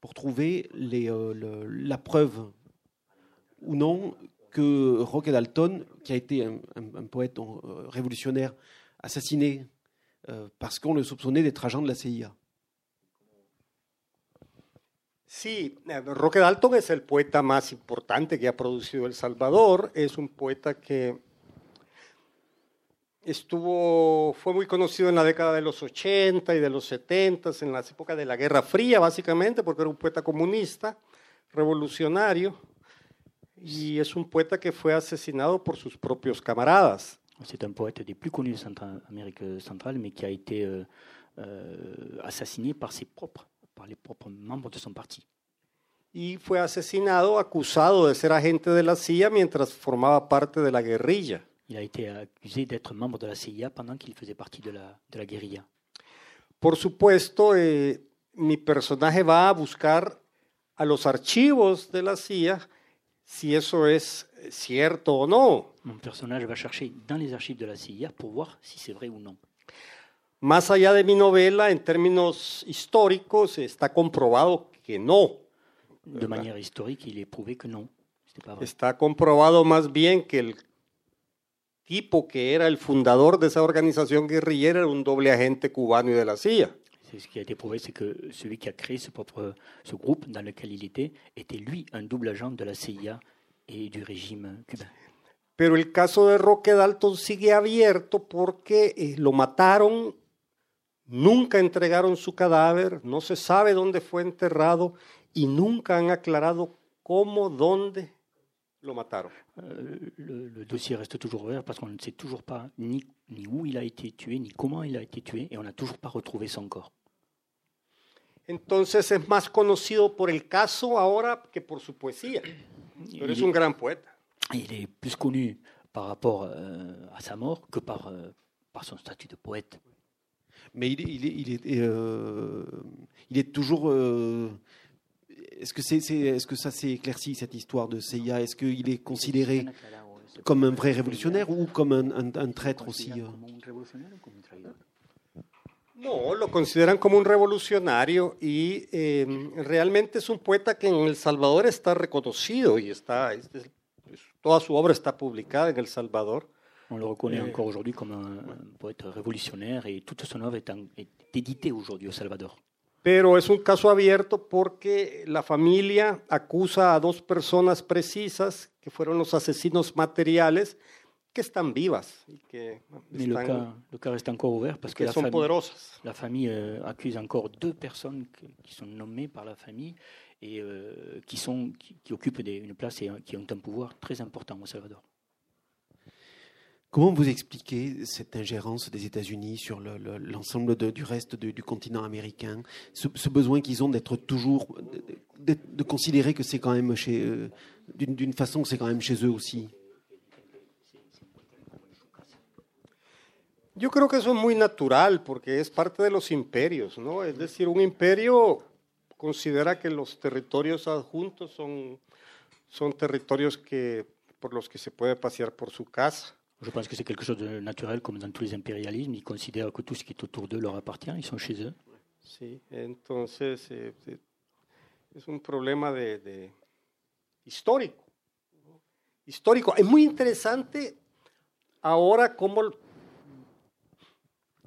pour trouver euh, la preuve ou non que Roque Dalton, qui a été un, poète euh, révolutionnaire assassiné euh, parce qu'on le soupçonnait d'être agent de la CIA. Sí, eh, Roque Dalton es el poeta más importante que ha producido El Salvador. Es un poeta que estuvo, fue muy conocido en la década de los 80 y de los 70, en las épocas de la Guerra Fría, básicamente, porque era un poeta comunista, revolucionario, y es un poeta que fue asesinado por sus propios camaradas. C'est un poète des plus connus de Amérique centrale, mais qui a été euh, euh, assassiné par ses propres, par les propres membres de son parti. Y fue asesinado acusado de ser agente de la CIA mientras formaba parte de la guerrilla. Il a été accusé d'être membre de la CIA pendant qu'il faisait partie de la, de la guérilla. Por supuesto, eh, mi personaje va a buscar a los archivos de la CIA si eso es cierto o no. Mon personnage va chercher dans les archives de la CIA pour voir si c'est vrai ou non. Más allá de mi novela, en términos históricos, está comprobado que no. De manière historique, il est prouvé que pas vrai. Está comprobado más bien que el tipo que era el fundador de esa organización guerrillera era un doble agente cubano y de la CIA. C'est ce qui a été prouvé, c'est que celui qui a créé ce, propre, ce groupe dans lequel il était était lui un double agent de la CIA et du régime cubain. Pero el caso de Roque Dalton sigue abierto porque eh, lo mataron, nunca entregaron su cadáver, no se sabe dónde fue enterrado y nunca han aclarado cómo, dónde lo mataron. Euh, le, le dossier reste toujours ouvert parce qu'on ne sait toujours pas ni, ni où il a été tué, ni comment il a été tué, et on n'a toujours pas retrouvé son corps. Entonces es más conocido por el caso ahora que por su poesía. Pero es un gran poeta. il est plus connu par rapport euh, à sa mort que par, euh, par son statut de poète. Mais il il il est, euh, il est toujours. euh, un vrai révolutionnaire ou un, un- un traître euh No, lo consideran como un revolucionario y eh, realmente es un poeta que en El Salvador está reconocido y está, es- es- toda su obra está publicada en El Salvador. On le reconnaît encore aujourd'hui comme un, un poète révolutionnaire et toute son œuvre est, éditée aujourd'hui au Salvador. Pero es un caso abierto porque la familia acusa a dos personas precisas que fueron los asesinos materiales que están vivas y que, Mais le están- cas, le cas reste encore ouvert parce que que la son famille, poderosas. la famille euh, accuse encore deux personnes que- qui sont nommées par la famille et euh, qui, sont, qui, qui occupent des- une place et euh, qui ont un pouvoir très important au Salvador. Comment vous expliquez cette ingérence des États-Unis sur le- le- l'ensemble du reste du continent américain, ce, besoin qu'ils ont d'être toujours, de, considérer que c'est quand même chez, euh, d'une façon que c'est quand même chez eux aussi? Yo creo que eso es muy natural porque es parte de los imperios, ¿no? Es decir, un imperio considera que los territorios adjuntos son, son territorios que, por los que se puede pasear por su casa. Je pense que c'est quelque chose de naturel comme dans tous les impérialismes. Ils considèrent que tout ce qui est autour d'eux leur appartient, ils sont chez eux. Sí, entonces eh, eh, es un problema de, de histórico. Histórico. Es muy interesante ahora cómo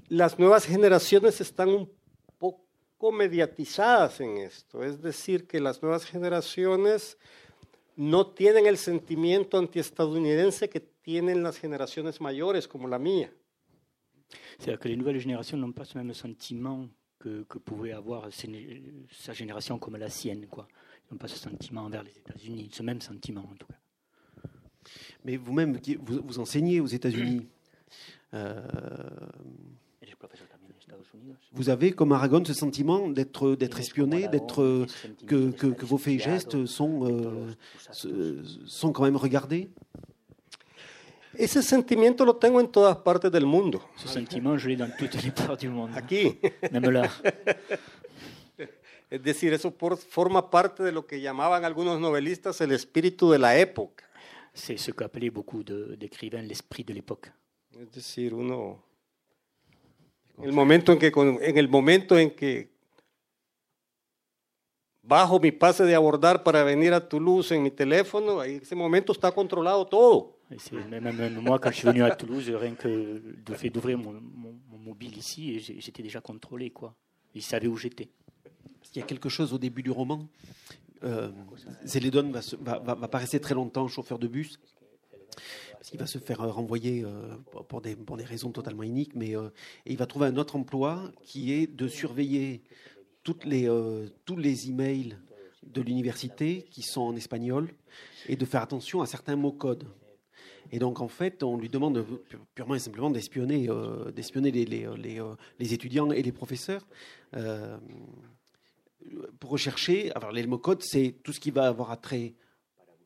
las nuevas generaciones están un poco mediatizadas en esto. Es decir, que las nuevas generaciones no tienen el sentimiento antiestadounidense que tienen las generaciones mayores como la mía. C'est-à-dire que les nouvelles générations n'ont pas ce même sentiment que, que pouvait avoir ses- sa génération comme la sienne. Quoi. Ils n'ont pas ce sentiment envers les États-Unis, ce même sentiment en tout cas. Mais vous-même, vous, vous enseignez aux États-Unis. euh, Vous avez, comme Aragon, ce sentiment d'être d'être espionné, d'être euh, que, que, que vos faits et gestes sont, euh, sont quand même regardés Ese sentimiento lo tengo en todas partes del mundo. Ce sentiment, je l'ai dans toutes les parts du monde, Aquí. même là. Es decir, eso por- forma parte de lo que llamaban algunos novelistas el espíritu de la época. C'est ce qu'appelaient beaucoup d'écrivains l'esprit de l'époque. Es decir, uno el momento en que en el momento en que bajo mi pase de abordar para venir a Toulouse en mi teléfono, ahí ese momento está controlado todo. Même, même moi, quand je suis venu à Toulouse, rien que le fait d'ouvrir mon, mon- mon mobile ici, j'étais déjà contrôlé. Quoi. Ils savaient où j'étais. Il y a quelque chose au début du roman. Euh, Zélédon va, se- va, va- va pas rester très longtemps chauffeur de bus. Parce qu'il va se faire euh, renvoyer euh, pour- des, raisons totalement iniques, mais euh, il va trouver un autre emploi qui est de surveiller toutes les, tous les emails de l'université qui sont en espagnol et de faire attention à certains mots codes. Et donc en fait, on lui demande pu- purement et simplement d'espionner, d'espionner les, étudiants et les professeurs. pour rechercher, alors les mots codes, c'est tout ce qui va avoir attrait au,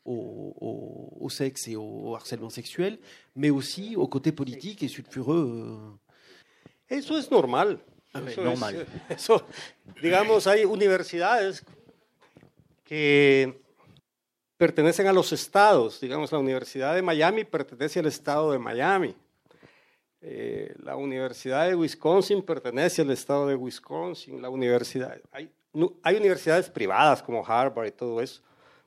au- au sexe et au harcèlement sexuel, mais aussi au côté politique et sulfureux. euh. Eso es normal. Ah, Eso es normal. es- eso, digamos, hay universidades que pertenecen a los estados. Digamos, la Universidad de Miami pertenece al estado de Miami. Eh, la Universidad de Wisconsin pertenece al estado de Wisconsin. La universidad, hay, hay universidades privadas como Harvard y todo eso,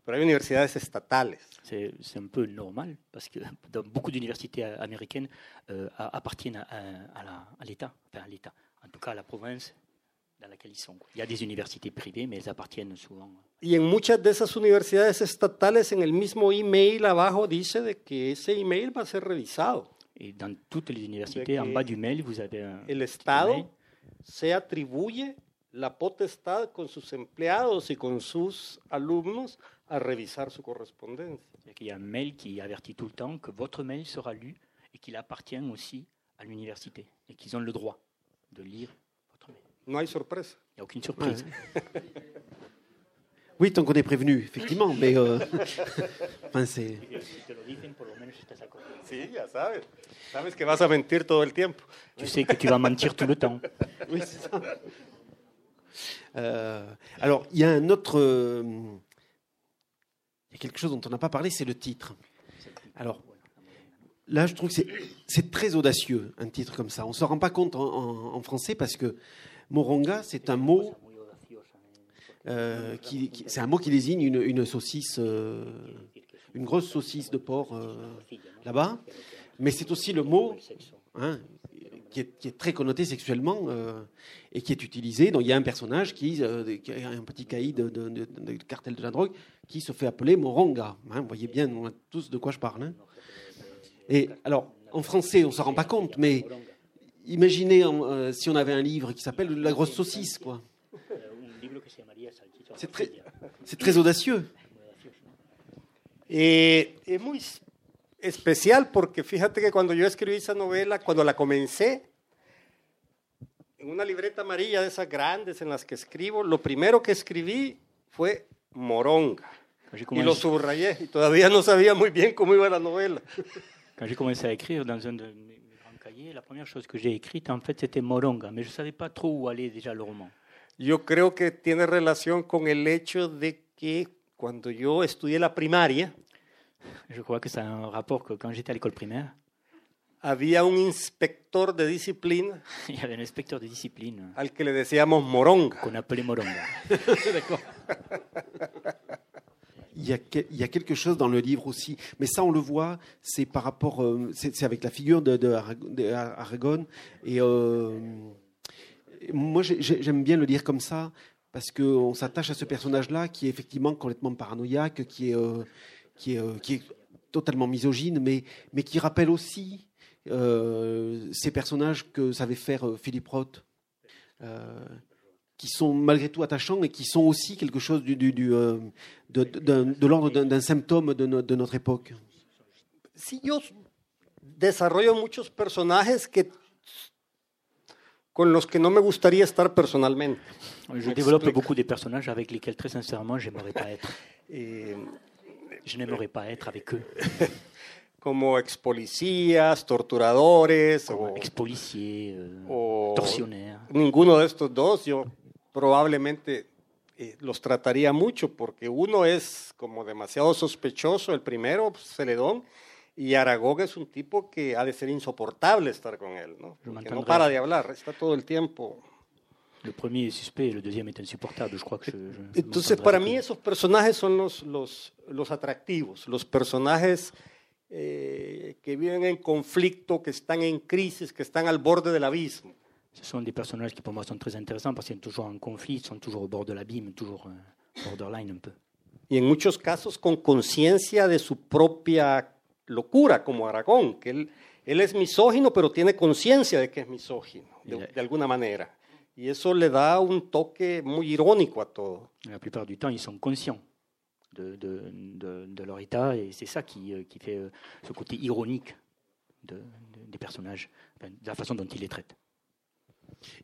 pero hay universidades estatales. C'est un peu normal, parce que dans beaucoup d'universités euh, américaines euh, appartiennent à, à- l'État, enfin à l'État, en tout cas à la province dans laquelle ils sont. quoi. Il y a des universités privées, mais elles appartiennent souvent. Y en muchas de esas universidades estatales, en el mismo email abajo dice de que ese email va a ser revisado. Et dans toutes les universités, en bas du mail, vous avez un El Estado se atribuye la potestad con sus empleados y con sus alumnos a revisar su correspondencia. C'est-à-dire qu'il y a un mail qui avertit tout le temps que votre mail sera lu et qu'il appartient aussi à l'université et qu'ils ont le droit de lire votre mail. No hay. Il n'y a aucune surprise. Oui, tant qu'on est prévenu, effectivement, mais euh, enfin, c'est. Sí, ya sabes. Sabes que vas a mentir todo el tiempo. Tu sais que tu vas mentir tout le temps. Oui, c'est ça. Euh, alors, il y a un autre. euh, il y a quelque chose dont on n'a pas parlé, c'est le titre. Alors, là, je trouve que c'est- très audacieux, un titre comme ça. On ne se rend pas compte en, français parce que moronga, c'est un mot. euh, qui, qui- c'est un mot qui désigne une, une saucisse, euh, une grosse saucisse de porc euh, là-bas, mais c'est aussi le mot hein, qui, est, très connoté sexuellement euh, et qui est utilisé. Donc il y a un personnage qui, euh, est un petit caïd de, cartel de la drogue qui se fait appeler Moronga. Hein, vous voyez bien on a tous de quoi je parle. hein. Et alors en français on ne s'en rend pas compte, mais imaginez euh, si on avait un livre qui s'appelle La grosse saucisse, quoi. C'est très, audacieux. Es muy s- especial porque fíjate que cuando yo escribí esa novela, cuando la comencé, en una libreta amarilla de esas grandes en las que escribo, lo primero que escribí fue Moronga. Y lo subrayé y todavía no sabía muy bien cómo iba la novela. quand j'ai commencé à écrire dans un de mes grands cahiers, la première chose que j'ai écrite, en fait, c'était Moronga, mais je savais pas trop où déjà le roman. Yo creo que tiene relación con el hecho de que cuando yo estudié la primaria, Je crois que ça a un rapport que quand j'étais à l'école primaire, había un inspector de disciplina il y avait un inspecteur de discipline al que le decíamos Moronga. qu'on appelait Moronga. Il y, a, que- il y a quelque chose dans le livre aussi, mais ça on le voit, c'est par rapport, euh, c'est c'est avec la figure de, de, Arag- de Aragon. Et euh, moi j'ai- j'ai- j'aime bien le lire comme ça parce qu'on s'attache à ce personnage-là qui est effectivement complètement paranoïaque, qui est, euh, qui est, euh, qui est totalement misogyne, mais, mais qui rappelle aussi euh, ces personnages que savait faire euh, Philippe Roth. Euh, qui sont malgré tout attachants et qui sont aussi quelque chose du, du- du, euh, de, l'ordre d'un, d'un symptôme de, no- de notre époque. Sí, yo desarrollo muchos personajes que con los que no me gustaría estar personalmente. Je développe beaucoup des personnages avec lesquels, très sincèrement, j'aimerais pas être. Eh, Je n'aimerais pas être avec eux. como ex policías, torturadores Comme o, ex-policier, euh, o ninguno de estos dos, yo probablemente eh, los trataría mucho porque uno es como demasiado sospechoso, el primero, pues, Celedón, y Aragón es un tipo que ha de ser insoportable estar con él, ¿no? Porque no para de hablar, está todo el tiempo. Le premier est suspect et le deuxième est insupportable. Je crois que je, je- Entonces, para mí esos personajes son los, los, los atractivos, los personajes eh, que viven en conflicto, que están en crisis, que están al borde del abismo. Ce sont des personnages qui pour moi sont très intéressants parce qu'ils sont toujours en conflit, sont toujours au bord de l'abîme, toujours euh, borderline un peu. y en muchos casos con conciencia de su propia locura, como Aragón, que él, él es misógino, pero tiene conciencia de que es misógino, de, de alguna manera. Y eso le da un toque muy irónico a todo. La plupart du temps, ils sont conscients de, de, de- de leur état et c'est ça qui, euh, qui fait euh, ce côté ironique de- de- des personnages, de la façon dont ils les traitent.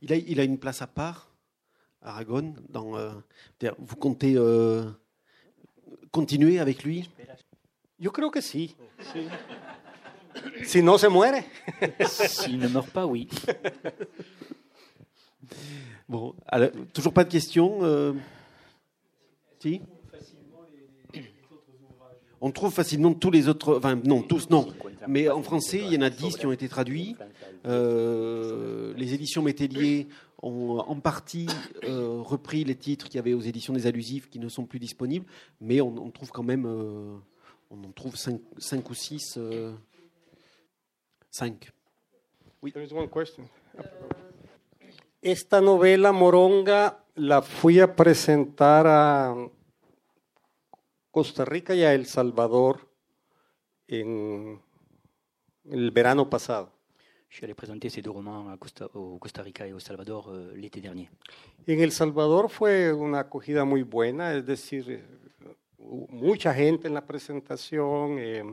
Il a, il a une place à part, Aragon. Dans, euh, vous comptez euh, continuer avec lui? Yo creo que sí. sí. Si no se muere. S'ils ne meurent pas, oui. Bon, alors, toujours pas de questions euh, Si? On trouve facilement tous les autres, enfin non, tous non, mais en français, il y en a 10 qui ont été traduits. Euh, les éditions Métellier ont en partie euh, repris les titres qu'il y avait aux éditions des allusifs qui ne sont plus disponibles, mais on, on trouve quand même, euh, on en trouve 5, ou 6. 5. There is one question. Esta novela Moronga la fui a presentar a Costa Rica y a El Salvador en el verano pasado. Je suis allé présenter ces deux romans à Costa- au Costa Rica et au Salvador euh, l'été dernier. En El Salvador fue una acogida muy buena, es decir, eh, mucha gente en la presentación. eh,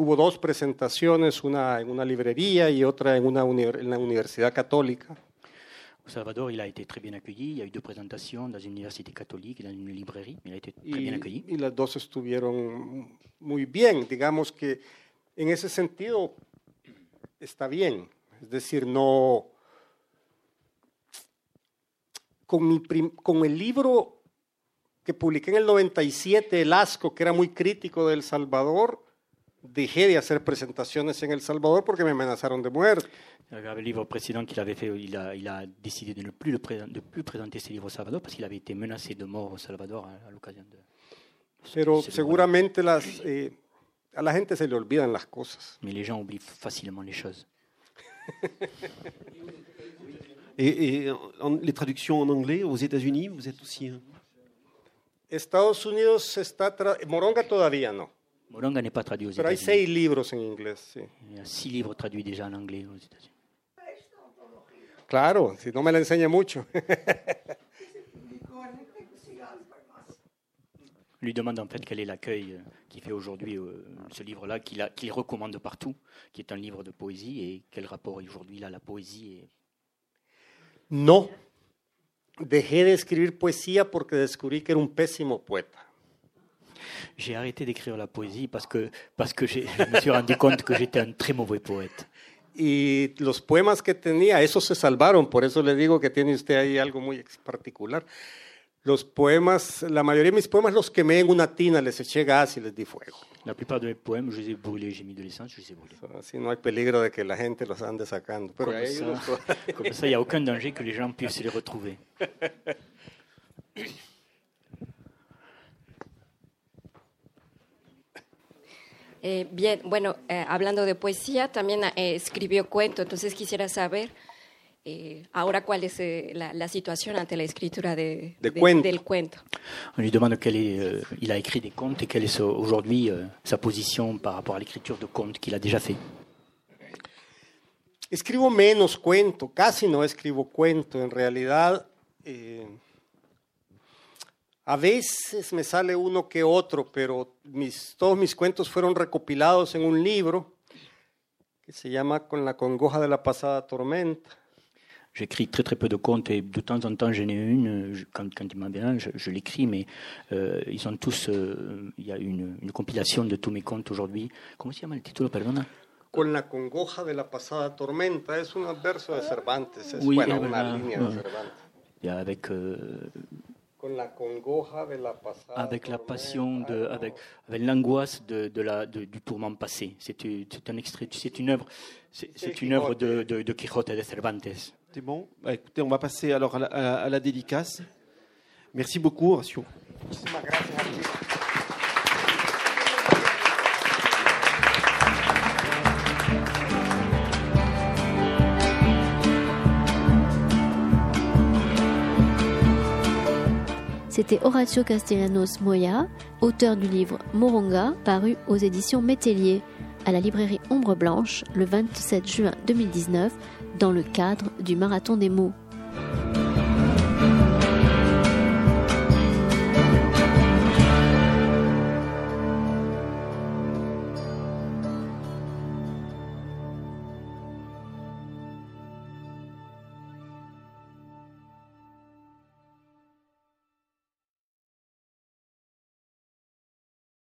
hubo dos presentaciones, una en una librería y otra en una uni- en la Universidad Católica. Au Salvador, il a été très bien accueilli. Il y a eu deux présentations dans une université catholique et dans une librairie. Il a été très bien accueilli. y, y las dos estuvieron muy bien. Digamos que en ese sentido está bien. Es decir, no... Con, mi prim- con el libro que publiqué en el 97, El Asco, que era muy crítico de El Salvador, dejé de hacer presentaciones en El Salvador porque me amenazaron de muerte. Avec le livre précédent qu'il avait fait, il a, il a décidé de ne plus, le de plus présenter ses livres au Salvador parce qu'il avait été menacé de mort au Salvador à, à l'occasion de. Pero seguramente las, eh, a la gente se le olvidan las cosas. Mais les gens oublient facilement les choses. Et, et en- les traductions en anglais aux États-Unis, vous êtes aussi. hein Estados Unidos está... Moronga todavía no. Moronga n'est pas traduit aux Pero hay États-Unis. seis libros en inglés, sí. Il y a six livres traduits déjà en anglais aux États-Unis. Claro, si no me la enseña mucho. lui demande en fait quel est l'accueil euh, qu'il fait aujourd'hui euh, ce livre-là, qu'il a- qu'il recommande partout, qui est un livre de poésie, et quel rapport aujourd'hui il a à la poésie. Et... No. Dejé de escribir poesía porque descubrí que era un pésimo poeta. J'ai arrêté d'écrire la poésie parce que, parce que je me suis rendu compte que j'étais un très mauvais poète. Y los poemas que tenía, esos se salvaron, por eso le digo que tiene usted ahí algo muy particular. Los poemas, la mayoría de mis poemas los quemé en una tina, les eché gas y les di fuego. La plupart de mes poèmes, je les ai brûlés, j'ai mis de l'essence, je les ai brûlés. Así no hay peligro de que la gente los ande sacando. Pero Comme ça, unos- comme ça, il n'y a aucun danger que les gens puissent les retrouver. Eh, bien, bueno, eh, hablando de poesía, también eh, escribió cuento, entonces quisiera saber eh, ahora cuál es eh, la, la situación ante la escritura de, De cuento. del cuento. On lui demande quel est. euh, il a écrit des contes et quelle est sa- aujourd'hui euh, sa position par rapport à l'écriture de contes qu'il a déjà fait. Escribo menos cuento, casi no escribo cuento. En realidad, eh, a veces me sale uno que otro, pero mis, todos mis cuentos fueron recopilados en un libro que se llama Con la congoja de la pasada tormenta. J'écris très très peu de contes et de temps en temps j'en ai une. quand, quand il m'en vient, je, je l'écris, mais euh, ils sont tous. euh, il y a une, une compilation de tous mes contes aujourd'hui. Comment se llama el título, perdona Con la congoja de la pasada tormenta, es un verso de Cervantes, es Oui, bueno, es una línea de Ah. Cervantes. Y avec, euh, Avec la passion, de, avec, avec l'angoisse de, de la, de- du tourment passé. C'est c'est un extrait, c'est une œuvre, c'est c'est une œuvre de, de, de Quijote de Cervantes. C'est bon Bah, Écoutez, on va passer alors à la, à la- à la dédicace. Merci beaucoup, Horacio. C'était Horacio Castellanos Moya, auteur du livre Moronga, paru aux éditions Métellier, à la librairie Ombre Blanche, le 27 juin 2019, dans le cadre du Marathon des mots.